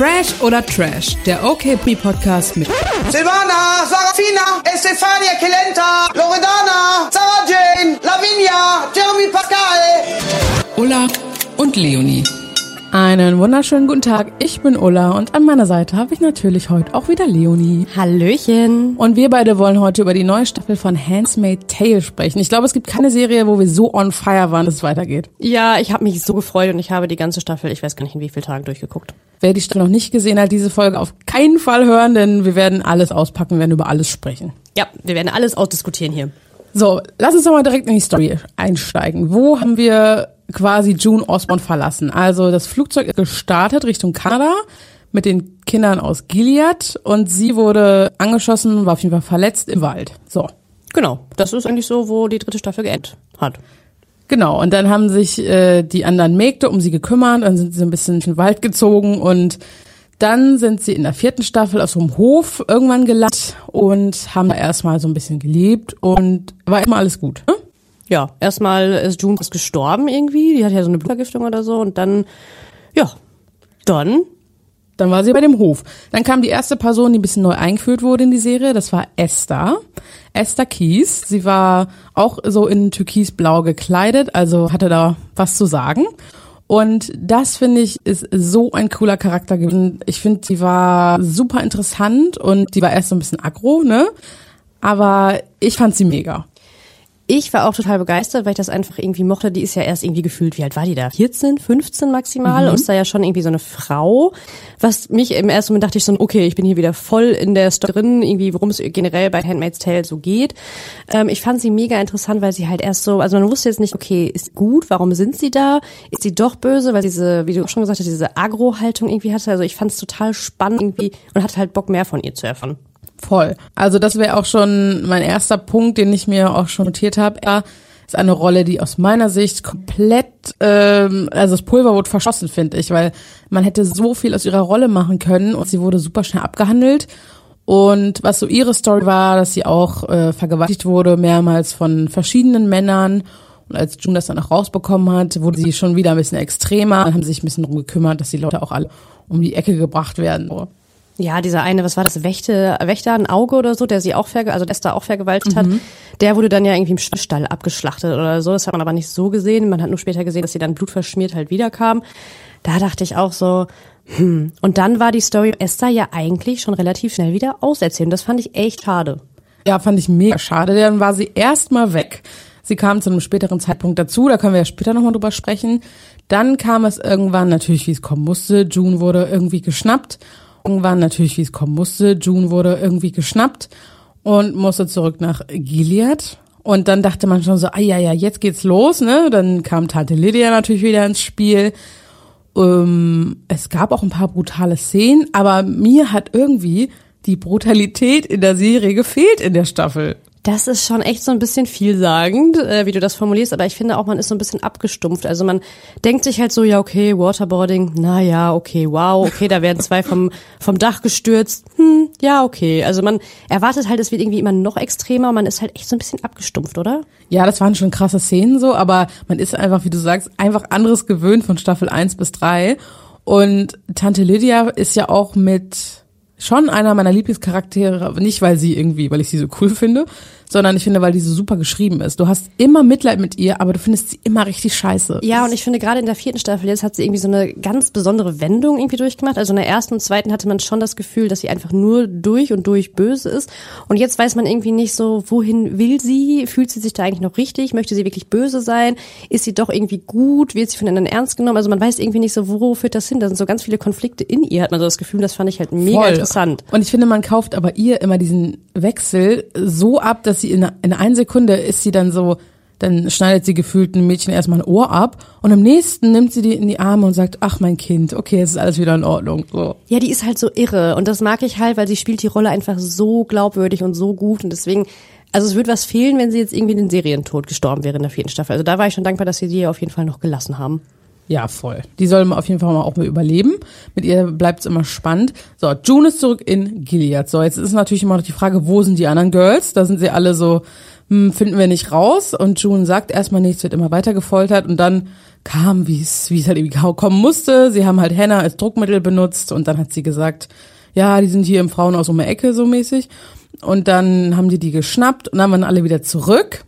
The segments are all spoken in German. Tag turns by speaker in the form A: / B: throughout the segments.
A: Fresh oder Trash, der OK Pre-Podcast mit
B: Silvana, Sarafina, Estefania Kelenta, Loredana, Sarah Jane, Lavinia, Jeremy Pascal.
A: Ulla und Leonie.
C: Einen wunderschönen guten Tag. Ich bin Ulla und an meiner Seite habe ich natürlich heute auch wieder Leonie.
D: Hallöchen.
C: Und wir beide wollen heute über die neue Staffel von Handsmaid Tale sprechen. Ich glaube, es gibt keine Serie, wo wir so on fire waren, dass es weitergeht.
D: Ja, ich habe mich so gefreut und ich habe die ganze Staffel, ich weiß gar nicht in wie vielen Tagen durchgeguckt.
C: Wer die Staffel noch nicht gesehen hat, diese Folge auf keinen Fall hören, denn wir werden alles auspacken, werden über alles sprechen.
D: Ja, wir werden alles ausdiskutieren hier.
C: So, lass uns doch mal direkt in die Story einsteigen. Wo haben wir quasi June Osborne verlassen? Also das Flugzeug ist gestartet Richtung Kanada mit den Kindern aus Gilead und sie wurde angeschossen, war auf jeden Fall verletzt im Wald. So.
D: Genau, das ist eigentlich so, wo die dritte Staffel geendet hat.
C: Genau, und dann haben sich äh, die anderen Mägde um sie gekümmert, dann sind sie ein bisschen in den Wald gezogen und dann sind sie in der vierten Staffel auf so einem Hof irgendwann gelandet und haben da erstmal so ein bisschen gelebt und war erstmal alles gut. Ne?
D: Ja, erstmal ist June ist gestorben irgendwie, die hat ja so eine Blutvergiftung oder so und dann, ja, dann
C: Dann war sie bei dem Hof. Dann kam die erste Person, die ein bisschen neu eingeführt wurde in die Serie. Das war Esther. Esther Kies. Sie war auch so in türkisblau gekleidet, also hatte da was zu sagen. Und das finde ich ist so ein cooler Charakter gewesen. Ich finde, sie war super interessant und die war erst so ein bisschen aggro, ne? Aber ich fand sie mega.
D: Ich war auch total begeistert, weil ich das einfach irgendwie mochte. Die ist ja erst irgendwie gefühlt, wie alt war die da? 14, 15 maximal und ist da ja schon irgendwie so eine Frau. Was mich im ersten Moment dachte ich so, okay, ich bin hier wieder voll in der Story drin, irgendwie worum es generell bei Handmaid's Tale so geht. Ähm, ich fand sie mega interessant, weil sie halt erst so, also man wusste jetzt nicht, okay, ist sie gut, warum sind sie da? Ist sie doch böse, weil diese, wie du auch schon gesagt hast, diese Agro-Haltung irgendwie hatte. Also ich fand es total spannend irgendwie und hatte halt Bock mehr von ihr zu erfahren.
C: Voll. Also das wäre auch schon mein erster Punkt, den ich mir auch schon notiert habe. Er ist eine Rolle, die aus meiner Sicht komplett, ähm, also das Pulver wurde verschossen, finde ich, weil man hätte so viel aus ihrer Rolle machen können und sie wurde super schnell abgehandelt. Und was so ihre Story war, dass sie auch äh, vergewaltigt wurde, mehrmals von verschiedenen Männern. Und als June das dann auch rausbekommen hat, wurde sie schon wieder ein bisschen extremer. Dann haben sie sich ein bisschen drum gekümmert, dass die Leute auch alle um die Ecke gebracht werden.
D: Ja, dieser eine, was war das, Wächter, Wächter, ein Auge oder so, der sie auch verge also Esther auch vergewaltigt hat, der wurde dann ja irgendwie im Stall abgeschlachtet oder so. Das hat man aber nicht so gesehen. Man hat nur später gesehen, dass sie dann blutverschmiert halt wiederkam. Da dachte ich auch so, hm. Und dann war die Story Esther ja eigentlich schon relativ schnell wieder auserzählt. Und das fand ich echt schade.
C: Ja, fand ich mega schade. Dann war sie erstmal weg. Sie kam zu einem späteren Zeitpunkt dazu, da können wir ja später nochmal drüber sprechen. Dann kam es irgendwann, natürlich wie es kommen musste, June wurde irgendwie geschnappt. Irgendwann natürlich wie es kommen musste, June wurde irgendwie geschnappt und musste zurück nach Gilead. Und dann dachte man schon so, ah ja, ja, jetzt geht's los, ne? Dann kam Tante Lydia natürlich wieder ins Spiel. Ähm, es gab auch ein paar brutale Szenen, aber mir hat irgendwie die Brutalität in der Serie gefehlt in der Staffel.
D: Das ist schon echt so ein bisschen vielsagend, äh, wie du das formulierst, aber ich finde auch, man ist so ein bisschen abgestumpft. Also man denkt sich halt so, ja, okay, Waterboarding, na ja, okay, wow, okay, da werden zwei vom, vom Dach gestürzt, hm, ja, okay. Also man erwartet halt, es wird irgendwie immer noch extremer, man ist halt echt so ein bisschen abgestumpft, oder?
C: Ja, das waren schon krasse Szenen so, aber man ist einfach, wie du sagst, einfach anderes gewöhnt von Staffel 1 bis 3. Und Tante Lydia ist ja auch mit schon einer meiner Lieblingscharaktere, nicht weil sie irgendwie, weil ich sie so cool finde, sondern ich finde, weil die so super geschrieben ist. Du hast immer Mitleid mit ihr, aber du findest sie immer richtig scheiße.
D: Ja, und ich finde gerade in der vierten Staffel jetzt hat sie irgendwie so eine ganz besondere Wendung irgendwie durchgemacht. Also in der ersten und zweiten hatte man schon das Gefühl, dass sie einfach nur durch und durch böse ist. Und jetzt weiß man irgendwie nicht so, wohin will sie? Fühlt sie sich da eigentlich noch richtig? Möchte sie wirklich böse sein? Ist sie doch irgendwie gut? Wird sie von anderen ernst genommen? Also man weiß irgendwie nicht so, wo führt das hin? Da sind so ganz viele Konflikte in ihr, hat man so das Gefühl. Das fand ich halt mega
C: Voll.
D: Interessant.
C: Und ich finde, man kauft aber ihr immer diesen Wechsel so ab, dass sie in, in einer Sekunde ist sie dann so, dann schneidet sie gefühlt ein Mädchen erstmal ein Ohr ab und im nächsten nimmt sie die in die Arme und sagt, ach mein Kind, okay, es ist alles wieder in Ordnung. So.
D: Ja, die ist halt so irre und das mag ich halt, weil sie spielt die Rolle einfach so glaubwürdig und so gut und deswegen, also es würde was fehlen, wenn sie jetzt irgendwie in den Serientod gestorben wäre in der vierten Staffel. Also da war ich schon dankbar, dass sie die auf jeden Fall noch gelassen haben.
C: Ja, voll. Die soll man auf jeden Fall mal auch mal überleben. Mit ihr bleibt es immer spannend. So, June ist zurück in Gilead. So, jetzt ist natürlich immer noch die Frage, wo sind die anderen Girls? Da sind sie alle so hm, finden wir nicht raus. Und June sagt erstmal nichts, wird immer weiter gefoltert und dann kam, wie es wie es halt irgendwie kommen musste. Sie haben halt Hannah als Druckmittel benutzt und dann hat sie gesagt, ja, die sind hier im Frauenhaus um die Ecke so mäßig. Und dann haben die die geschnappt und dann waren alle wieder zurück.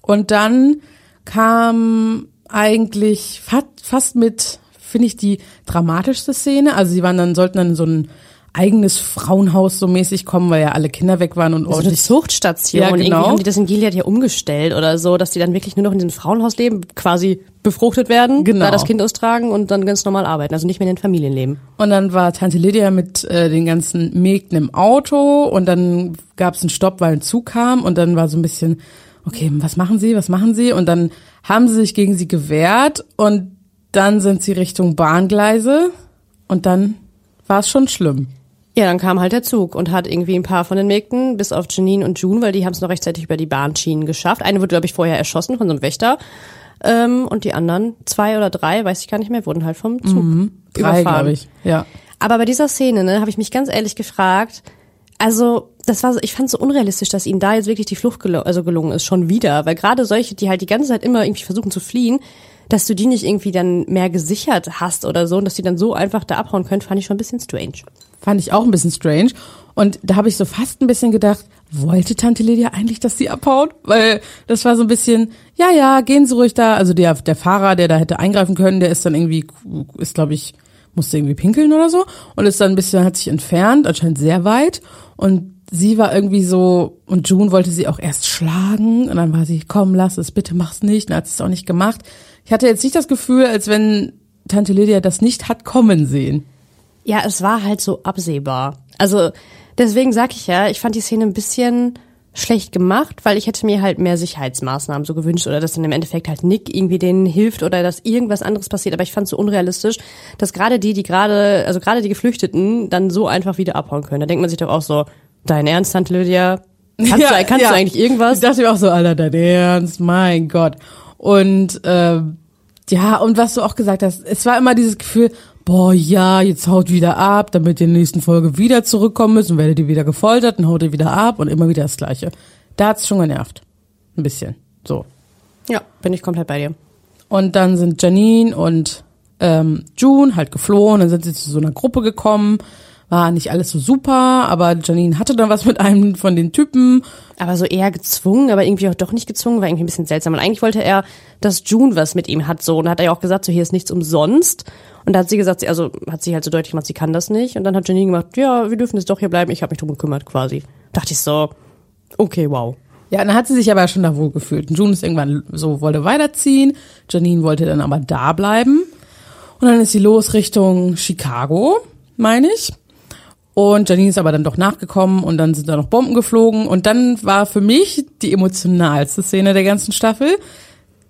C: Und dann kam eigentlich fast, fast mit, finde ich, die dramatischste Szene. Also sie waren dann, sollten dann in so ein eigenes Frauenhaus so mäßig kommen, weil ja alle Kinder weg waren und
D: So eine
C: ordentlich.
D: Zuchtstation.
C: Ja,
D: Und irgendwie
C: genau.
D: haben die das in Gilead ja umgestellt oder so, dass die dann wirklich nur noch in diesem Frauenhaus leben, quasi befruchtet werden,
C: Genau.
D: da das Kind austragen und dann ganz normal arbeiten, also nicht mehr in den Familien leben.
C: Und dann war Tante Lydia mit äh, den ganzen Mägden im Auto und dann gab es einen Stopp, weil ein Zug kam und dann war so ein bisschen, okay, was machen Sie, was machen Sie? Und dann haben sie sich gegen sie gewehrt und dann sind sie Richtung Bahngleise und dann war es schon schlimm.
D: Ja, dann kam halt der Zug und hat irgendwie ein paar von den Mägden, bis auf Janine und June, weil die haben es noch rechtzeitig über die Bahnschienen geschafft. Eine wurde, glaube ich, vorher erschossen von so einem Wächter. Ähm, und die anderen, zwei oder drei, weiß ich gar nicht mehr, wurden halt vom Zug
C: Drei,
D: überfahren.
C: ich. Ja.
D: Aber bei dieser Szene, ne, habe ich mich ganz ehrlich gefragt, also das war so, ich fand so unrealistisch, dass ihnen da jetzt wirklich die Flucht gelo also gelungen ist, schon wieder. Weil gerade solche, die halt die ganze Zeit immer irgendwie versuchen zu fliehen, dass du die nicht irgendwie dann mehr gesichert hast oder so und dass die dann so einfach da abhauen können, fand ich schon ein bisschen strange.
C: Fand ich auch ein bisschen strange. Und da habe ich so fast ein bisschen gedacht, wollte Tante Lydia eigentlich, dass sie abhaut? Weil das war so ein bisschen, ja, ja, gehen Sie ruhig da. Also der, der Fahrer, der da hätte eingreifen können, der ist dann irgendwie, ist glaube ich, musste irgendwie pinkeln oder so und ist dann ein bisschen, hat sich entfernt, anscheinend sehr weit. Und sie war irgendwie so, und June wollte sie auch erst schlagen und dann war sie, komm, lass es, bitte mach's nicht. Und hat es auch nicht gemacht. Ich hatte jetzt nicht das Gefühl, als wenn Tante Lydia das nicht hat kommen sehen.
D: Ja, es war halt so absehbar. Also deswegen sag ich ja, ich fand die Szene ein bisschen schlecht gemacht, weil ich hätte mir halt mehr Sicherheitsmaßnahmen so gewünscht oder dass dann im Endeffekt halt Nick irgendwie denen hilft oder dass irgendwas anderes passiert. Aber ich fand es so unrealistisch, dass gerade die, die gerade, also gerade die Geflüchteten dann so einfach wieder abhauen können. Da denkt man sich doch auch so, dein Ernst, Tante Lydia? Kannst, du, kannst du eigentlich irgendwas?
C: Ich dachte mir auch so, Alter, dein Ernst, mein Gott. Und ähm, ja, und was du auch gesagt hast, es war immer dieses Gefühl, boah, ja, jetzt haut wieder ab, damit ihr in der nächsten Folge wieder zurückkommen müssen, werdet ihr wieder gefoltert, dann haut ihr wieder ab und immer wieder das Gleiche. Da hat's schon genervt. Ein bisschen. So.
D: Ja, bin ich komplett bei dir.
C: Und dann sind Janine und ähm, June halt geflohen, dann sind sie zu so einer Gruppe gekommen. War nicht alles so super, aber Janine hatte dann was mit einem von den Typen
D: Aber so eher gezwungen, aber irgendwie auch doch nicht gezwungen, war irgendwie ein bisschen seltsam. Und eigentlich wollte er, dass June was mit ihm hat, so. Und hat er ja auch gesagt, so hier ist nichts umsonst. Und da hat sie gesagt, sie, also hat sie halt so deutlich gemacht, sie kann das nicht. Und dann hat Janine gemacht, ja, wir dürfen jetzt doch hier bleiben, ich habe mich drum gekümmert quasi. Dachte ich so, okay, wow.
C: Ja, dann hat sie sich aber schon da wohl gefühlt. June ist irgendwann so, wollte weiterziehen. Janine wollte dann aber da bleiben. Und dann ist sie los Richtung Chicago, meine ich. Und Janine ist aber dann doch nachgekommen und dann sind da noch Bomben geflogen. Und dann war für mich die emotionalste Szene der ganzen Staffel.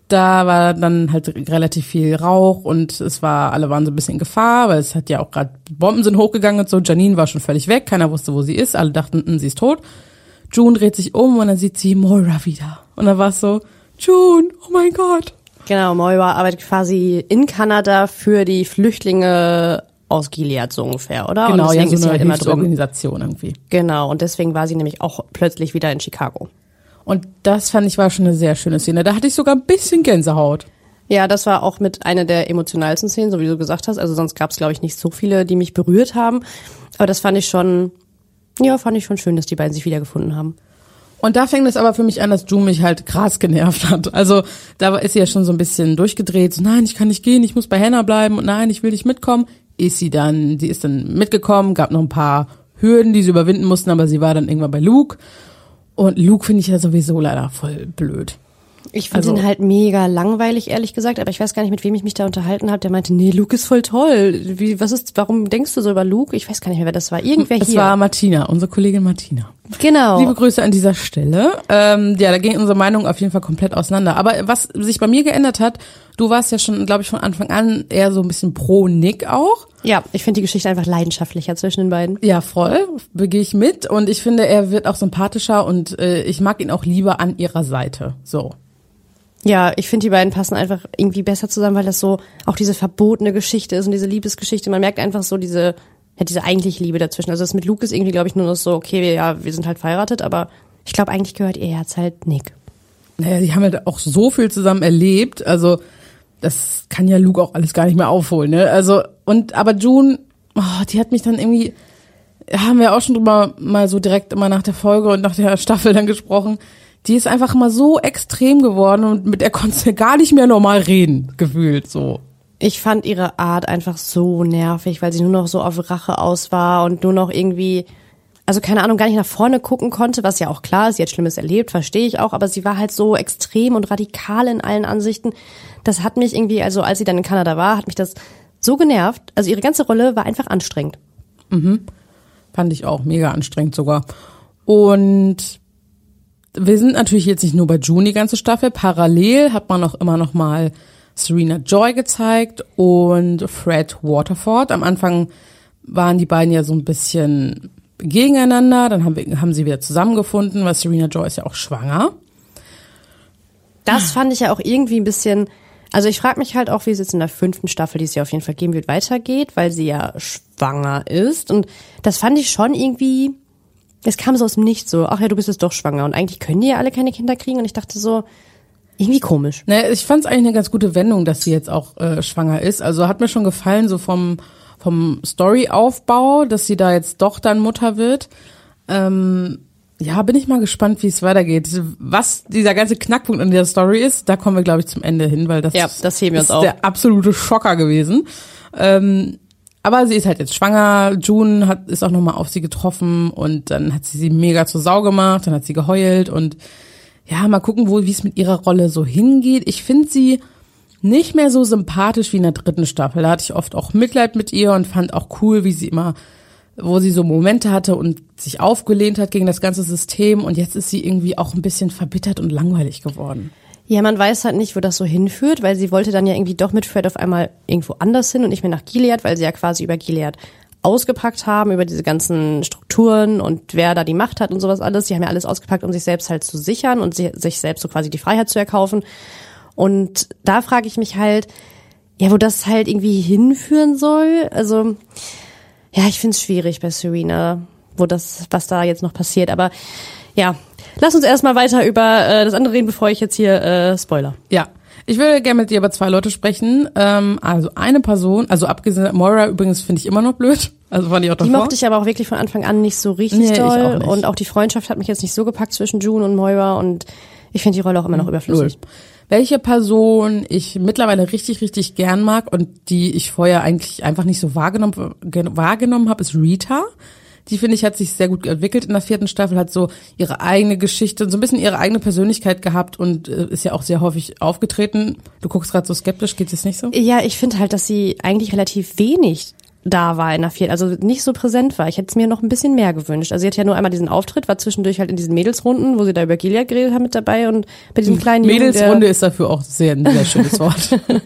C: Da war dann halt relativ viel Rauch und es war, alle waren so ein bisschen in Gefahr, weil es hat ja auch gerade, Bomben sind hochgegangen und so. Janine war schon völlig weg, keiner wusste, wo sie ist. Alle dachten, hm, sie ist tot. June dreht sich um und dann sieht sie Moira wieder. Und dann war es so, June, oh mein Gott.
D: Genau, Moira arbeitet quasi in Kanada für die Flüchtlinge aus Gilead so ungefähr, oder?
C: Genau,
D: und
C: ja,
D: deswegen
C: so
D: ist sie
C: eine
D: halt immer drüben.
C: Hilfsorganisation irgendwie.
D: Genau, und deswegen war sie nämlich auch plötzlich wieder in Chicago.
C: Und das fand ich war schon eine sehr schöne Szene. Da hatte ich sogar ein bisschen Gänsehaut.
D: Ja, das war auch mit einer der emotionalsten Szenen, so wie du gesagt hast. Also sonst gab es, glaube ich, nicht so viele, die mich berührt haben. Aber das fand ich schon, ja, fand ich schon schön, dass die beiden sich wiedergefunden haben.
C: Und da fängt es aber für mich an, dass June mich halt krass genervt hat. Also da ist sie ja schon so ein bisschen durchgedreht. So, nein, ich kann nicht gehen, ich muss bei Hannah bleiben und nein, ich will nicht mitkommen. Ist sie dann, sie ist dann mitgekommen, gab noch ein paar Hürden, die sie überwinden mussten, aber sie war dann irgendwann bei Luke. Und Luke finde ich ja sowieso leider voll blöd.
D: Ich finde
C: Also-
D: ihn halt mega langweilig, ehrlich gesagt, aber ich weiß gar nicht, mit wem ich mich da unterhalten habe. Der meinte, nee, Luke ist voll toll. Wie, was ist, warum denkst du so über Luke? Ich weiß gar nicht mehr, wer das war. Irgendwer
C: Es
D: hier.
C: war Martina, unsere Kollegin Martina.
D: Genau.
C: Liebe Grüße an dieser Stelle. Ähm, ja, da ging unsere Meinung auf jeden Fall komplett auseinander. Aber was sich bei mir geändert hat, du warst ja schon, glaube ich, von Anfang an eher so ein bisschen pro Nick auch.
D: ja, ich finde die Geschichte einfach leidenschaftlicher zwischen den beiden.
C: Ja, voll, begehe ich mit. Und ich finde, er wird auch sympathischer und äh, ich mag ihn auch lieber an ihrer Seite. So.
D: Ja, ich finde, die beiden passen einfach irgendwie besser zusammen, weil das so auch diese verbotene Geschichte ist und diese Liebesgeschichte. Man merkt einfach so diese, ja, diese eigentliche Liebe dazwischen. Also das mit Luke ist irgendwie, glaube ich, nur noch so, okay, wir, ja, wir sind halt verheiratet, aber ich glaube, eigentlich gehört ihr Herz halt Nick.
C: naja, die haben halt auch so viel zusammen erlebt, also das kann ja Luke auch alles gar nicht mehr aufholen, ne? Also, und, aber June, oh, die hat mich dann irgendwie, haben wir auch schon drüber mal so direkt immer nach der Folge und nach der Staffel dann gesprochen, die ist einfach mal so extrem geworden und mit der konntest du gar nicht mehr normal reden, gefühlt so.
D: Ich fand ihre Art einfach so nervig, weil sie nur noch so auf Rache aus war und nur noch irgendwie, also keine Ahnung, gar nicht nach vorne gucken konnte, was ja auch klar ist, sie hat Schlimmes erlebt, verstehe ich auch, aber sie war halt so extrem und radikal in allen Ansichten. Das hat mich irgendwie, also als sie dann in Kanada war, hat mich das so genervt. Also ihre ganze Rolle war einfach anstrengend.
C: Fand ich auch mega anstrengend sogar. Und wir sind natürlich jetzt nicht nur bei June die ganze Staffel. Parallel hat man auch immer noch mal Serena Joy gezeigt und Fred Waterford. Am Anfang waren die beiden ja so ein bisschen gegeneinander. Dann haben, wir, haben sie wieder zusammengefunden, weil Serena Joy ist ja auch schwanger.
D: Das fand ich ja auch irgendwie ein bisschen. Also ich frage mich halt auch, wie es jetzt in der fünften Staffel, die es ja auf jeden Fall geben wird, weitergeht, weil sie ja schwanger ist. Und das fand ich schon irgendwie. Es kam so aus dem Nichts so, ach ja, du bist jetzt doch schwanger. Und eigentlich können die ja alle keine Kinder kriegen. Und ich dachte so, irgendwie komisch.
C: Ne, ich fand es eigentlich eine ganz gute Wendung, dass sie jetzt auch äh, schwanger ist. Also hat mir schon gefallen, so vom, vom Storyaufbau, dass sie da jetzt doch dann Mutter wird. Ähm, ja, bin ich mal gespannt, wie es weitergeht. Was dieser ganze Knackpunkt in der Story ist, da kommen wir, glaube ich, zum Ende hin, weil das,
D: Ja, das heben wir uns
C: ist
D: auf.
C: der absolute Schocker gewesen. Ähm, aber sie ist halt jetzt schwanger. June hat, ist auch nochmal auf sie getroffen und dann hat sie sie mega zur Sau gemacht, dann hat sie geheult und ja, mal gucken, wo, wie es mit ihrer Rolle so hingeht. Ich finde sie nicht mehr so sympathisch wie in der dritten Staffel. Da hatte ich oft auch Mitleid mit ihr und fand auch cool, wie sie immer, wo sie so Momente hatte und sich aufgelehnt hat gegen das ganze System. Und jetzt ist sie irgendwie auch ein bisschen verbittert und langweilig geworden.
D: Ja, man weiß halt nicht, wo das so hinführt, weil sie wollte dann ja irgendwie doch mit Fred auf einmal irgendwo anders hin und nicht mehr nach Gilead, weil sie ja quasi über Gilead ausgepackt haben, über diese ganzen Strukturen und wer da die Macht hat und sowas alles. Sie haben ja alles ausgepackt, um sich selbst halt zu sichern und sich selbst so quasi die Freiheit zu erkaufen. Und da frage ich mich halt, ja, wo das halt irgendwie hinführen soll. Also, ja, ich finde es schwierig bei Serena, wo das, was da jetzt noch passiert. Aber ja, lass uns erstmal weiter über äh, das andere reden, bevor ich jetzt hier äh, spoiler.
C: Ja. Ich würde gerne mit dir über zwei Leute sprechen. Ähm, also eine Person, also abgesehen, Moira übrigens finde ich immer noch blöd. Also fand ich auch
D: Die
C: davor.
D: mochte ich aber auch wirklich von Anfang an nicht so richtig
C: Nee,
D: doll.
C: auch.
D: Und auch die Freundschaft hat mich jetzt nicht so gepackt zwischen June und Moira und ich finde die Rolle auch immer noch überflüssig.
C: Null. Welche Person ich mittlerweile richtig, richtig gern mag und die ich vorher eigentlich einfach nicht so wahrgenommen, ge- wahrgenommen habe, ist Rita. Die finde ich hat sich sehr gut entwickelt in der vierten Staffel, hat so ihre eigene Geschichte, so ein bisschen ihre eigene Persönlichkeit gehabt und äh, ist ja auch sehr häufig aufgetreten. Du guckst gerade so skeptisch, geht es nicht so?
D: Ja, ich finde halt, dass sie eigentlich relativ wenig da war in der vierten, also nicht so präsent war. Ich hätte es mir noch ein bisschen mehr gewünscht. Also sie hat ja nur einmal diesen Auftritt, war zwischendurch halt in diesen Mädelsrunden, wo sie da über Gilead geredet haben mit dabei und bei diesem kleinen Jungen,
C: Mädelsrunde
D: der,
C: ist dafür auch sehr ein sehr schönes Wort.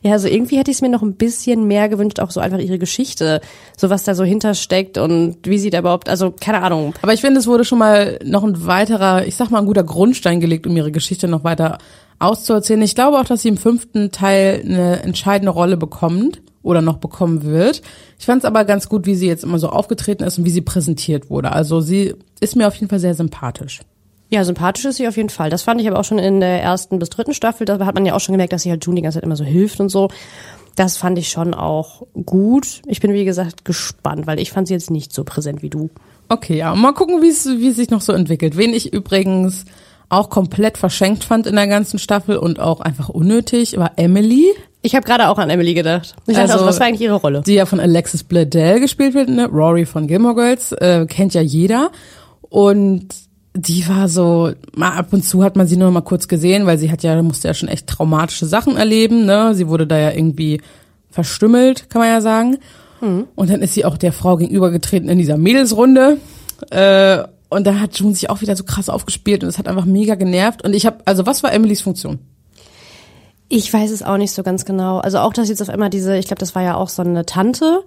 D: Ja, also irgendwie hätte ich es mir noch ein bisschen mehr gewünscht, auch so einfach ihre Geschichte, so was da so hintersteckt und wie sie da überhaupt, also keine Ahnung.
C: Aber ich finde, es wurde schon mal noch ein weiterer, ich sag mal, ein guter Grundstein gelegt, um ihre Geschichte noch weiter auszuerzählen. Ich glaube auch, dass sie im fünften Teil eine entscheidende Rolle bekommt oder noch bekommen wird. Ich fand es aber ganz gut, wie sie jetzt immer so aufgetreten ist und wie sie präsentiert wurde. Also sie ist mir auf jeden Fall sehr sympathisch.
D: Ja, sympathisch ist sie auf jeden Fall. Das fand ich aber auch schon in der ersten bis dritten Staffel. Da hat man ja auch schon gemerkt, dass sie halt June die ganze Zeit immer so hilft und so. Das fand ich schon auch gut. Ich bin, wie gesagt, gespannt, weil ich fand sie jetzt nicht so präsent wie du.
C: Okay, ja, mal gucken, wie es wie es sich noch so entwickelt. Wen ich übrigens auch komplett verschenkt fand in der ganzen Staffel und auch einfach unnötig, war Emily.
D: Ich habe gerade auch an Emily gedacht. Ich dachte,
C: Also-
D: also, was war eigentlich ihre Rolle?
C: die ja von Alexis Bledel gespielt wird, ne? Rory von Gilmore Girls, äh, kennt ja jeder. Und die war so, mal ab und zu hat man sie nur mal kurz gesehen, weil sie hat ja, musste ja schon echt traumatische Sachen erleben, ne? Sie wurde da ja irgendwie verstümmelt, kann man ja sagen. Und dann ist sie auch der Frau gegenübergetreten in dieser Mädelsrunde. Äh, und da hat June sich auch wieder so krass aufgespielt und es hat einfach mega genervt. Und ich habe, also was war Emilys Funktion?
D: Ich weiß es auch nicht so ganz genau. Also auch, dass jetzt auf einmal diese, ich glaube, das war ja auch so eine Tante,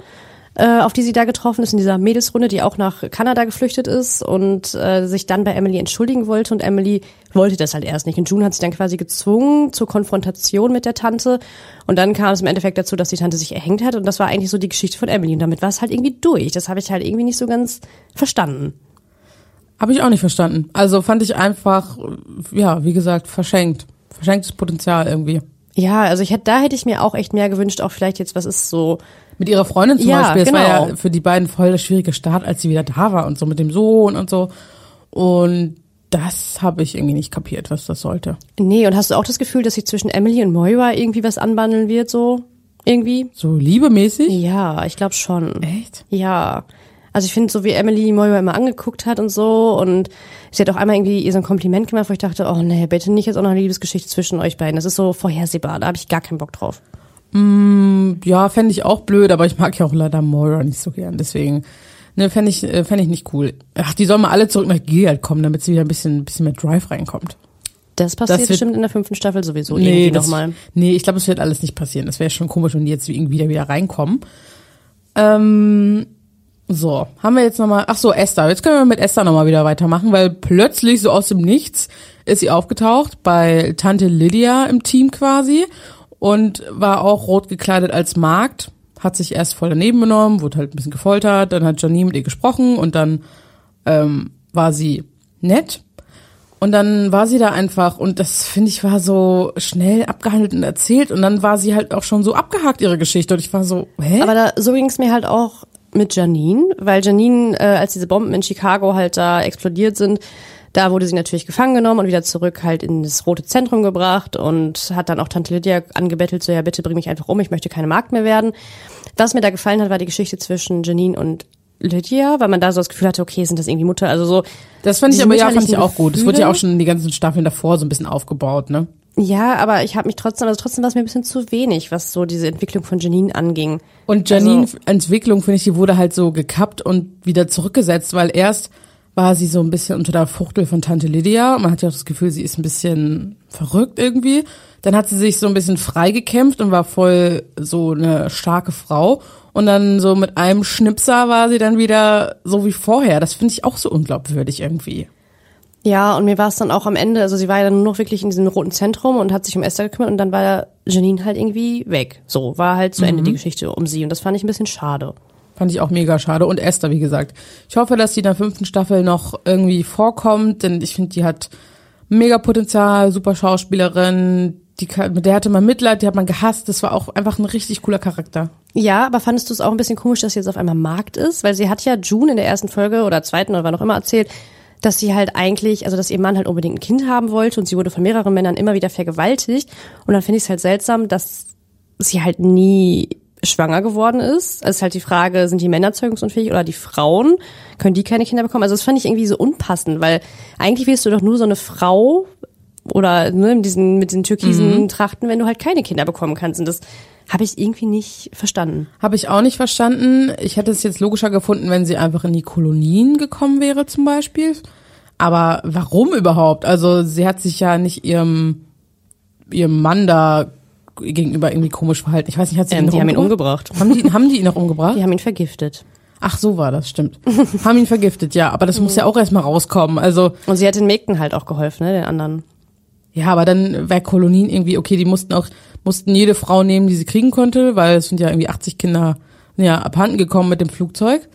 D: äh, auf die sie da getroffen ist in dieser Mädelsrunde, die auch nach Kanada geflüchtet ist und äh, sich dann bei Emily entschuldigen wollte und Emily wollte das halt erst nicht. Und June hat sich dann quasi gezwungen zur Konfrontation mit der Tante und dann kam es im Endeffekt dazu, dass die Tante sich erhängt hat und das war eigentlich so die Geschichte von Emily und damit war es halt irgendwie durch. Das habe ich halt irgendwie nicht so ganz verstanden.
C: Habe ich auch nicht verstanden. Also fand ich einfach, ja, wie gesagt, verschenkt. Verschenktes Potenzial irgendwie.
D: Ja, also ich hätte, da hätte ich mir auch echt mehr gewünscht, auch vielleicht jetzt, was ist so,
C: Mit ihrer Freundin zum
D: Ja,
C: Beispiel. Das war
D: genau.
C: ja für die beiden voll der schwierige Start, als sie wieder da war und so mit dem Sohn und so. Und das habe ich irgendwie nicht kapiert, was das sollte.
D: nee, und hast du auch das Gefühl, dass sich zwischen Emily und Moira irgendwie was anbandeln wird, so? Irgendwie?
C: So liebemäßig?
D: Ja, ich glaube schon.
C: Echt?
D: Ja. Also ich finde, so wie Emily Moira immer angeguckt hat und so und sie hat auch einmal irgendwie ihr so ein Kompliment gemacht, wo ich dachte, oh nee, bitte nicht jetzt auch noch eine Liebesgeschichte zwischen euch beiden. Das ist so vorhersehbar, da habe ich gar keinen Bock drauf.
C: Ja, fände ich auch blöd, aber ich mag ja auch leider Moira nicht so gern. Deswegen, ne, fände ich, äh, fänd ich nicht cool. Ach, die sollen mal alle zurück nach Gilead kommen, damit sie wieder ein bisschen, ein bisschen mehr Drive reinkommt.
D: Das passiert
C: wird-
D: bestimmt in der fünften Staffel sowieso irgendwie
C: das,
D: nochmal.
C: nee, ich glaube, es wird alles nicht passieren. Das wäre schon komisch, wenn die jetzt irgendwie wieder, wieder reinkommen. Ähm, so, haben wir jetzt nochmal, ach so, Esther. Jetzt können wir mit Esther nochmal wieder weitermachen, weil plötzlich so aus dem Nichts ist sie aufgetaucht bei Tante Lydia im Team quasi und war auch rot gekleidet als Magd, hat sich erst voll daneben benommen, wurde halt ein bisschen gefoltert, dann hat Janine mit ihr gesprochen und dann ähm, war sie nett. Und dann war sie da einfach und das finde ich war so schnell abgehandelt und erzählt und dann war sie halt auch schon so abgehakt ihre Geschichte und ich war so, hä?
D: Aber da, so ging es mir halt auch mit Janine, weil Janine, äh, als diese Bomben in Chicago halt da explodiert sind, da wurde sie natürlich gefangen genommen und wieder zurück halt in das rote Zentrum gebracht und hat dann auch Tante Lydia angebettelt, so ja bitte bring mich einfach um, ich möchte keine Magd mehr werden. Was mir da gefallen hat, war die Geschichte zwischen Janine und Lydia, weil man da so das Gefühl hatte, okay, sind das irgendwie Mutter, also so.
C: das fand ich aber ja, fand ich auch gut. Es wurde ja auch schon in die ganzen Staffeln davor so ein bisschen aufgebaut, ne?
D: Ja, aber ich habe mich trotzdem, also trotzdem war es mir ein bisschen zu wenig, was so diese Entwicklung von Janine anging.
C: Und Janine
D: Also-
C: Entwicklung, finde ich, die wurde halt so gekappt und wieder zurückgesetzt, weil erst war sie so ein bisschen unter der Fuchtel von Tante Lydia. Man hat ja auch das Gefühl, sie ist ein bisschen verrückt irgendwie. Dann hat sie sich so ein bisschen freigekämpft und war voll so eine starke Frau. Und dann so mit einem Schnipser war sie dann wieder so wie vorher. Das finde ich auch so unglaubwürdig irgendwie.
D: Ja, und mir war es dann auch am Ende, also sie war ja dann nur noch wirklich in diesem roten Zentrum und hat sich um Esther gekümmert und dann war Janine halt irgendwie weg. So, war halt zu Ende die Geschichte um sie und das fand ich ein bisschen schade.
C: Fand ich auch mega schade. Und Esther, wie gesagt. Ich hoffe, dass sie in der fünften Staffel noch irgendwie vorkommt, denn ich finde, die hat mega Potenzial, super Schauspielerin. Die, mit der hatte man Mitleid, die hat man gehasst. Das war auch einfach ein richtig cooler Charakter.
D: Ja, aber fandest du es auch ein bisschen komisch, dass sie jetzt auf einmal Markt ist? Weil sie hat ja June in der ersten Folge oder zweiten oder wann auch immer erzählt, dass sie halt eigentlich, also dass ihr Mann halt unbedingt ein Kind haben wollte und sie wurde von mehreren Männern immer wieder vergewaltigt. Und dann finde ich es halt seltsam, dass sie halt nie schwanger geworden ist. Es ist halt die Frage, sind die Männer zeugungsunfähig oder die Frauen? Können die keine Kinder bekommen? Also das fand ich irgendwie so unpassend, weil eigentlich willst du doch nur so eine Frau oder ne, mit diesen, mit den türkisen Trachten, wenn du halt keine Kinder bekommen kannst. Und das habe ich irgendwie nicht verstanden.
C: Habe ich auch nicht verstanden. Ich hätte es jetzt logischer gefunden, wenn sie einfach in die Kolonien gekommen wäre zum Beispiel. Aber warum überhaupt? Also sie hat sich ja nicht ihrem, ihrem Mann da gegenüber irgendwie komisch verhalten. Ich weiß nicht, hat sie
D: Ähm,
C: ihn
D: die haben ihn
C: umgebracht?
D: umgebracht.
C: Haben die, haben die ihn noch umgebracht?
D: Die haben ihn vergiftet.
C: Ach, so war das, stimmt. haben ihn vergiftet, ja. Aber das muss ja auch erstmal rauskommen. Also,
D: Und sie hat den Mägden halt auch geholfen, ne, den anderen.
C: Ja, aber dann wäre Kolonien irgendwie, okay, die mussten auch, mussten jede Frau nehmen, die sie kriegen konnte, weil es sind ja irgendwie 80 Kinder ja, abhanden gekommen mit dem Flugzeug.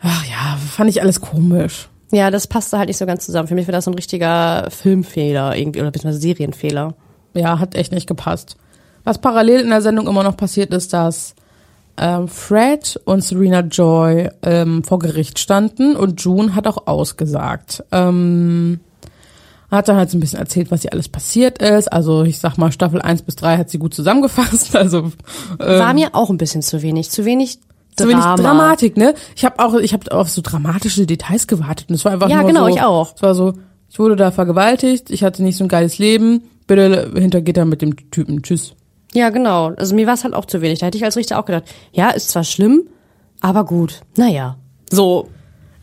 C: Ach ja, fand ich alles komisch.
D: Ja, das passte halt nicht so ganz zusammen. Für mich war das so ein richtiger Filmfehler irgendwie oder beziehungsweise Serienfehler.
C: Ja, hat echt nicht gepasst. Was parallel in der Sendung immer noch passiert ist, dass ähm, Fred und Serena Joy ähm, vor Gericht standen und June hat auch ausgesagt. Ähm, hat dann halt so ein bisschen erzählt, was ihr alles passiert ist. Also ich sag mal, Staffel 1 bis 3 hat sie gut zusammengefasst. Also
D: War mir auch ein bisschen zu wenig. Zu wenig Drama.
C: wenig Dramatik, ne? Ich habe auch, ich habe auf so dramatische Details gewartet und es war einfach
D: Ja,
C: nur
D: genau,
C: so,
D: ich auch.
C: Es war so, ich wurde da vergewaltigt, ich hatte nicht so ein geiles Leben, bitte hinter Gitter mit dem Typen, tschüss.
D: Ja, genau. Also mir war es halt auch zu wenig. Da hätte ich als Richter auch gedacht, ja, ist zwar schlimm, aber gut. Naja. So.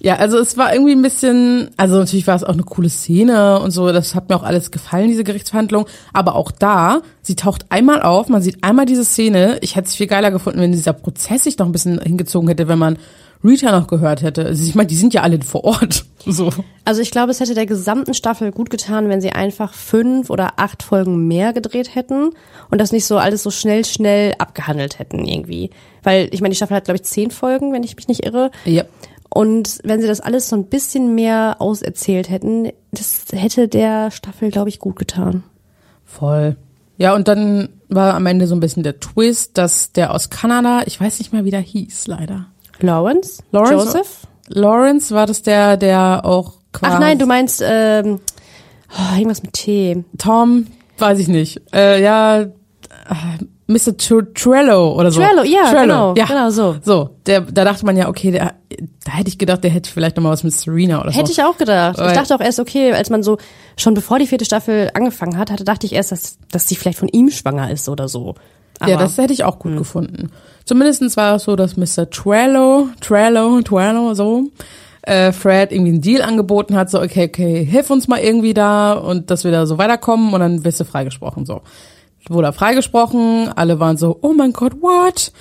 C: Ja, also es war irgendwie ein bisschen, also natürlich war es auch eine coole Szene und so, das hat mir auch alles gefallen, diese Gerichtsverhandlung. Aber auch da, sie taucht einmal auf, man sieht einmal diese Szene. Ich hätte es viel geiler gefunden, wenn dieser Prozess sich noch ein bisschen hingezogen hätte, wenn man Rita noch gehört hätte. Also ich meine, die sind ja alle vor Ort. So.
D: Also ich glaube, es hätte der gesamten Staffel gut getan, wenn sie einfach fünf oder acht Folgen mehr gedreht hätten und das nicht so alles so schnell, schnell abgehandelt hätten irgendwie. Weil, ich meine, die Staffel hat, glaube ich, zehn Folgen, wenn ich mich nicht irre.
C: Ja.
D: Und wenn sie das alles so ein bisschen mehr auserzählt hätten, das hätte der Staffel, glaube ich, gut getan.
C: Voll. Ja, und dann war am Ende so ein bisschen der Twist, dass der aus Kanada, ich weiß nicht mehr, wie der hieß, leider.
D: Lawrence?
C: Lawrence
D: Joseph?
C: Lawrence war das der, der auch quasi.
D: Ach nein, du meinst ähm, oh, irgendwas mit T.
C: Tom, weiß ich nicht. Äh, ja, äh, Mr. Tr Trello oder so.
D: Trello, ja, genau, genau so.
C: So, der, da dachte man ja, okay, der, da hätte ich gedacht, der hätte vielleicht noch mal was mit Serena oder so.
D: Hätte ich auch gedacht.
C: Weil-
D: ich dachte auch erst, okay, als man so schon bevor die vierte Staffel angefangen hat, hatte, dachte ich erst, dass, dass sie vielleicht von ihm schwanger ist oder so. Aber
C: ja, das hätte ich auch gut gefunden. Zumindestens war es so, dass Mr. Trello, Trello, Trello, so, äh, Fred irgendwie einen Deal angeboten hat, so, okay, okay, hilf uns mal irgendwie da und dass wir da so weiterkommen und dann wirst du freigesprochen, so. Wurde er freigesprochen, alle waren so, oh mein Gott, what?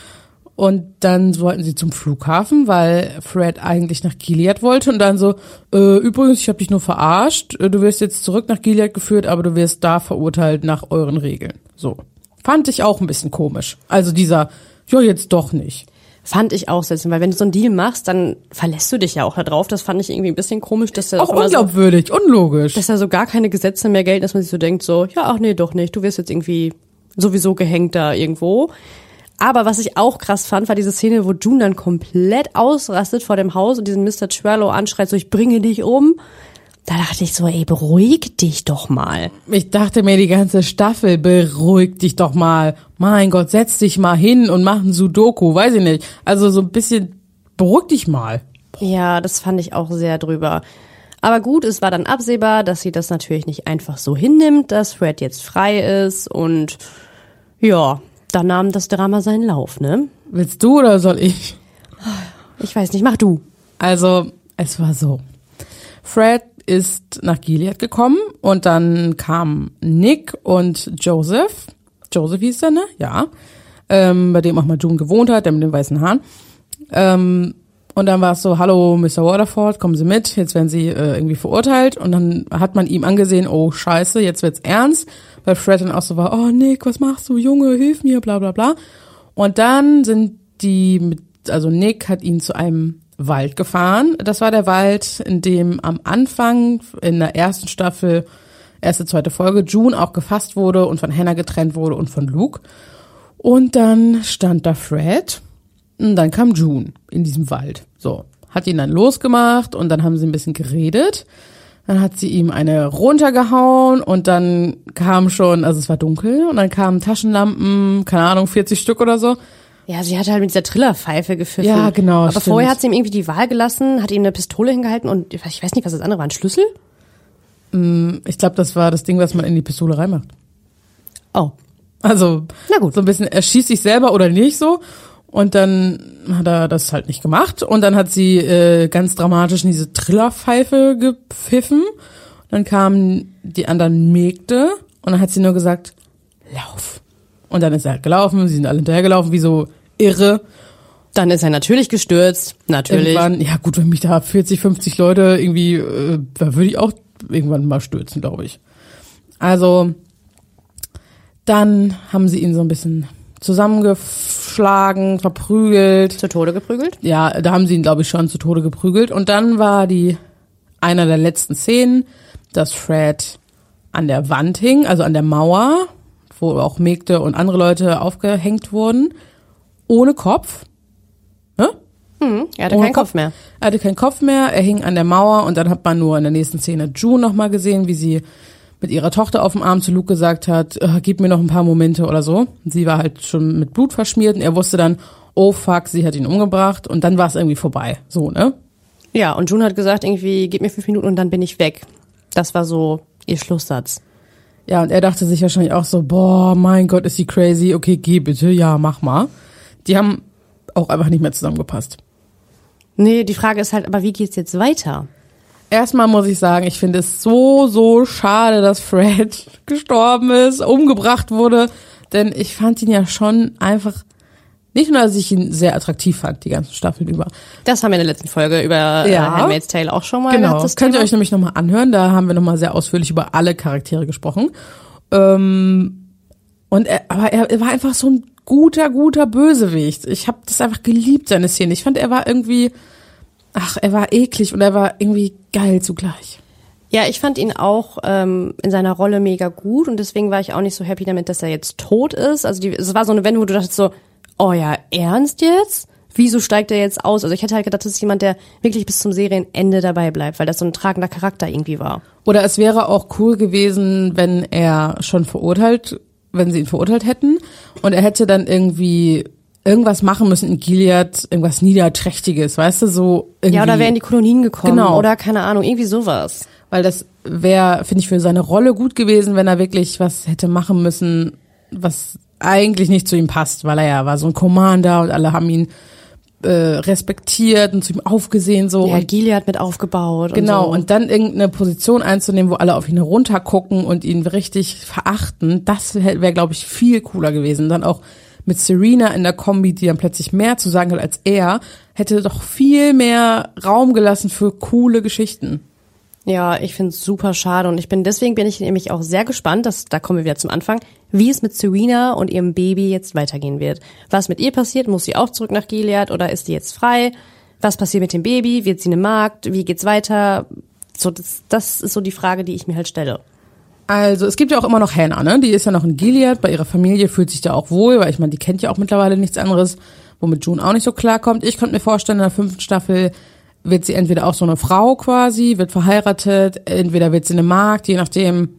C: Und dann wollten sie zum Flughafen, weil Fred eigentlich nach Gilead wollte und dann so, äh, übrigens, ich habe dich nur verarscht, äh, du wirst jetzt zurück nach Gilead geführt, aber du wirst da verurteilt nach euren Regeln. So. Fand ich auch ein bisschen komisch. Also dieser, ja, jetzt doch nicht.
D: fand ich auch seltsam, weil wenn du so einen Deal machst, dann verlässt du dich ja auch da drauf. Das fand ich irgendwie ein bisschen komisch, dass er
C: Auch
D: immer so,
C: unglaubwürdig, unlogisch.
D: dass da so gar keine Gesetze mehr gelten, dass man sich so denkt, so, ja, ach nee, doch nicht, du wirst jetzt irgendwie sowieso gehängt da irgendwo. Aber was ich auch krass fand, war diese Szene, wo June dann komplett ausrastet vor dem Haus und diesen Mr. Trello anschreit, so, ich bringe dich um. Da dachte ich so, ey, beruhig dich doch mal.
C: Ich dachte mir die ganze Staffel, beruhig dich doch mal. Mein Gott, setz dich mal hin und mach ein Sudoku, weiß ich nicht. Also so ein bisschen, beruhig dich mal.
D: Ja, das fand ich auch sehr drüber. Aber gut, es war dann absehbar, dass sie das natürlich nicht einfach so hinnimmt, dass Fred jetzt frei ist und ja, dann nahm das Drama seinen Lauf, ne?
C: Willst du oder soll ich?
D: Ich weiß nicht, mach du.
C: Also, es war so. Fred ist nach Gilead gekommen und dann kamen Nick und Joseph. Joseph hieß der, ne? Ja. Ähm, bei dem auch mal June gewohnt hat, der mit den weißen Haaren. Ähm, und dann war es so, hallo Mr. Waterford, kommen Sie mit, jetzt werden Sie äh, irgendwie verurteilt. Und dann hat man ihm angesehen, oh scheiße, jetzt wird's ernst. Weil Fred dann auch so war, oh Nick, was machst du, Junge, hilf mir, bla bla bla. Und dann sind die mit, also Nick hat ihn zu einem Wald gefahren. Das war der Wald, in dem am Anfang in der ersten Staffel, erste, zweite Folge, June auch gefasst wurde und von Hannah getrennt wurde und von Luke. Und dann stand da Fred und dann kam June in diesem Wald. So, hat ihn dann losgemacht und dann haben sie ein bisschen geredet. Dann hat sie ihm eine runtergehauen und dann kam schon, also es war dunkel und dann kamen Taschenlampen, keine Ahnung, 40 Stück oder so.
D: Ja, sie hat halt mit dieser Trillerpfeife gepfiffen.
C: Ja, genau,
D: Aber
C: stimmt.
D: vorher hat sie ihm irgendwie die Wahl gelassen, hat ihm eine Pistole hingehalten und ich weiß nicht, was das andere war, ein Schlüssel?
C: Ich glaube, das war das Ding, was man in die Pistole reinmacht.
D: Oh.
C: Also
D: Na gut.
C: so ein bisschen, er schießt sich selber oder nicht so. Und dann hat er das halt nicht gemacht. Und dann hat sie äh, ganz dramatisch in diese Trillerpfeife gepfiffen. Dann kamen die anderen Mägde und dann hat sie nur gesagt, lauf. Und dann ist er halt gelaufen, sie sind alle hinterhergelaufen, wie so irre.
D: Dann ist er natürlich gestürzt, natürlich.
C: Irgendwann, ja gut, wenn mich da 40, 50 Leute irgendwie, äh, da würde ich auch irgendwann mal stürzen, glaube ich. Also, dann haben sie ihn so ein bisschen zusammengeschlagen, verprügelt.
D: Zu Tode geprügelt?
C: Ja, da haben sie ihn, glaube ich, schon zu Tode geprügelt. Und dann war die einer der letzten Szenen, dass Fred an der Wand hing, also an der Mauer, wo auch Mägde und andere Leute aufgehängt wurden, ohne Kopf. Ne?
D: Er hatte
C: Ohne
D: keinen Kopf mehr.
C: Er hatte keinen Kopf mehr, er hing an der Mauer und dann hat man nur in der nächsten Szene June nochmal gesehen, wie sie mit ihrer Tochter auf dem Arm zu Luke gesagt hat, äh, gib mir noch ein paar Momente oder so. Sie war halt schon mit Blut verschmiert und er wusste dann, oh fuck, sie hat ihn umgebracht und dann war es irgendwie vorbei. So, ne?
D: Ja, und June hat gesagt, irgendwie, gib mir fünf Minuten und dann bin ich weg. Das war so ihr Schlusssatz.
C: Ja, und er dachte sich wahrscheinlich auch so, boah, mein Gott, ist sie crazy, okay, geh bitte, ja, mach mal. Die haben auch einfach nicht mehr zusammengepasst.
D: Nee, die Frage ist halt, aber wie geht's jetzt weiter?
C: Erstmal muss ich sagen, ich finde es so, so schade, dass Fred gestorben ist, umgebracht wurde. Denn ich fand ihn ja schon einfach, nicht nur, dass ich ihn sehr attraktiv fand, die ganzen Staffeln über.
D: Das haben wir in der letzten Folge über ja.
C: Ja.
D: Handmaid's Tale auch schon mal
C: Genau,
D: gehabt, das
C: könnt ihr euch nämlich nochmal anhören. Da haben wir nochmal sehr ausführlich über alle Charaktere gesprochen. Ähm, und er, aber er, er war einfach so ein guter, guter Bösewicht. Ich habe das einfach geliebt, seine Szene. Ich fand, er war irgendwie ach, er war eklig und er war irgendwie geil zugleich.
D: Ja, ich fand ihn auch ähm, in seiner Rolle mega gut und deswegen war ich auch nicht so happy damit, dass er jetzt tot ist. Also die, es war so eine Wende, wo du dachtest so, oh ja, ernst jetzt? Wieso steigt er jetzt aus? Also ich hätte halt gedacht, das ist jemand, der wirklich bis zum Serienende dabei bleibt, weil das so ein tragender Charakter irgendwie war.
C: Oder es wäre auch cool gewesen, wenn er schon verurteilt, wenn sie ihn verurteilt hätten und er hätte dann irgendwie irgendwas machen müssen in Gilead, irgendwas Niederträchtiges, weißt du, so irgendwie.
D: Ja, oder wäre in die Kolonien gekommen
C: Genau.
D: oder keine Ahnung, irgendwie sowas.
C: Weil das wäre, finde ich, für seine Rolle gut gewesen, wenn er wirklich was hätte machen müssen, was eigentlich nicht zu ihm passt, weil er ja war so ein Commander und alle haben ihn äh, respektiert und zu ihm aufgesehen so.
D: Ja,
C: und
D: Gilead mit aufgebaut.
C: Genau,
D: und, so.
C: und dann irgendeine Position einzunehmen, wo alle auf ihn heruntergucken und ihn richtig verachten, das wäre, glaube ich, viel cooler gewesen. Dann auch mit Serena in der Kombi, die dann plötzlich mehr zu sagen hat als er, hätte doch viel mehr Raum gelassen für coole Geschichten.
D: Ja, ich finde es super schade und ich bin deswegen bin ich nämlich auch sehr gespannt, dass da kommen wir wieder zum Anfang, wie es mit Serena und ihrem Baby jetzt weitergehen wird. Was mit ihr passiert? Muss sie auch zurück nach Gilead oder ist die jetzt frei? Was passiert mit dem Baby? Wird sie eine Magd? Wie geht's weiter? So das, das ist so die Frage, die ich mir halt stelle.
C: Also es gibt ja auch immer noch Hannah, ne? Die ist ja noch in Gilead, bei ihrer Familie fühlt sich da auch wohl, weil ich meine, die kennt ja auch mittlerweile nichts anderes, womit June auch nicht so klarkommt. Ich könnte mir vorstellen, in der fünften Staffel wird sie entweder auch so eine Frau quasi, wird verheiratet, entweder wird sie eine Magd, je nachdem,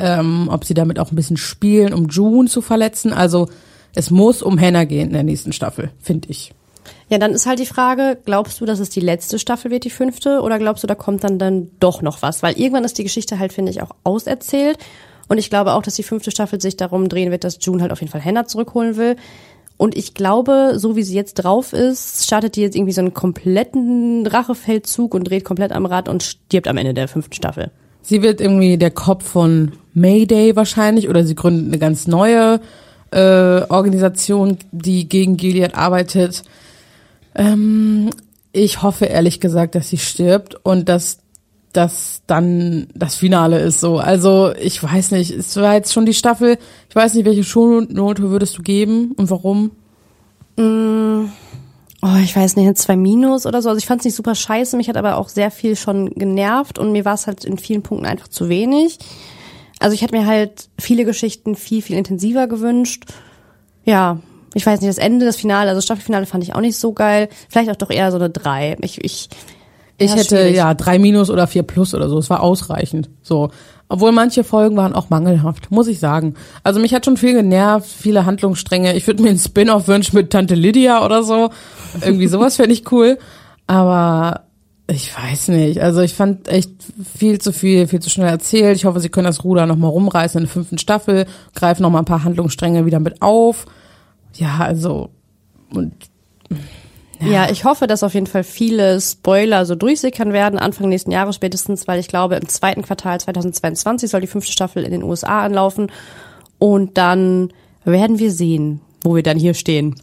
C: ähm, ob sie damit auch ein bisschen spielen, um June zu verletzen. Also es muss um Hannah gehen in der nächsten Staffel, finde ich.
D: Ja, dann ist halt die Frage, glaubst du, dass es die letzte Staffel wird, die fünfte, oder glaubst du, da kommt dann dann doch noch was? Weil irgendwann ist die Geschichte halt, finde ich, auch auserzählt. Und ich glaube auch, dass die fünfte Staffel sich darum drehen wird, dass June halt auf jeden Fall Hannah zurückholen will. Und ich glaube, so wie sie jetzt drauf ist, startet die jetzt irgendwie so einen kompletten Rachefeldzug und dreht komplett am Rad und stirbt am Ende der fünften Staffel.
C: Sie wird irgendwie der Kopf von Mayday wahrscheinlich oder sie gründet eine ganz neue äh, Organisation, die gegen Gilead arbeitet. Ähm, ich hoffe ehrlich gesagt, dass sie stirbt und dass das dann das Finale ist so. Also ich weiß nicht, es war jetzt schon die Staffel. Ich weiß nicht, welche Schulnote würdest du geben und warum?
D: Oh, ich weiß nicht, zwei Minus oder so. Also ich fand es nicht super scheiße, mich hat aber auch sehr viel schon genervt und mir war es halt in vielen Punkten einfach zu wenig. Also ich hätte mir halt viele Geschichten viel, viel intensiver gewünscht. Ja, ich weiß nicht, das Ende, das Finale, also Staffelfinale fand ich auch nicht so geil. Vielleicht auch doch eher so eine drei. Ich, ich,
C: Ich
D: Ja,
C: hätte
D: schwierig.
C: ja drei Minus oder vier Plus oder so. Es war ausreichend. So. Obwohl manche Folgen waren auch mangelhaft, muss ich sagen. Also mich hat schon viel genervt, viele Handlungsstränge. Ich würde mir einen Spin-off wünschen mit Tante Lydia oder so. Irgendwie sowas fände ich cool. Aber ich weiß nicht. Also ich fand echt viel zu viel, viel zu schnell erzählt. Ich hoffe, sie können das Ruder nochmal rumreißen in der fünften Staffel, greifen nochmal ein paar Handlungsstränge wieder mit auf. Ja, also und
D: Ja. ich hoffe, dass auf jeden Fall viele Spoiler so durchsickern werden, Anfang nächsten Jahres spätestens, weil ich glaube, im zweiten Quartal 2022 soll die fünfte Staffel in den USA anlaufen. Und dann werden wir sehen, wo wir dann hier stehen.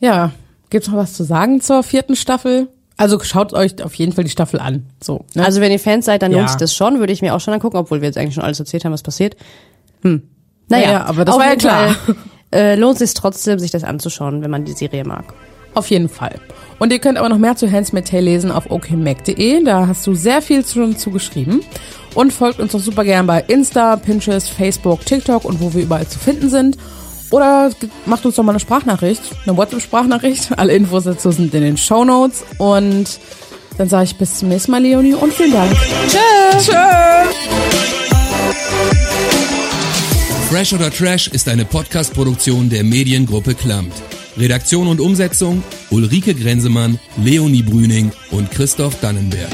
C: Ja, gibt's noch was zu sagen zur vierten Staffel? Also schaut euch auf jeden Fall die Staffel an. So, ne?
D: Also wenn ihr Fans seid, dann
C: Ja.
D: lohnt sich das schon, würde ich mir auch schon angucken, obwohl wir jetzt eigentlich schon alles erzählt haben, was passiert. Hm. Naja,
C: Naja, aber das war ja klar.
D: Fall, äh, lohnt sich trotzdem, sich das anzuschauen, wenn man die Serie mag.
C: auf jeden Fall. Und ihr könnt aber noch mehr zu Handsmade Tale lesen auf okmac.de. Da hast du sehr viel schon zu geschrieben. Und folgt uns doch super gern bei Insta, Pinterest, Facebook, TikTok und wo wir überall zu finden sind. Oder macht uns doch mal eine Sprachnachricht, eine WhatsApp-Sprachnachricht. Alle Infos dazu sind in den Show Notes. Und dann sage ich bis zum nächsten Mal, Leonie, und vielen Dank. Tschüss. Tschüss.
A: Fresh oder Trash ist eine Podcast-Produktion der Mediengruppe Klammt. Redaktion und Umsetzung Ulrike Grenzemann, Leonie Brüning und Christoph Dannenberg.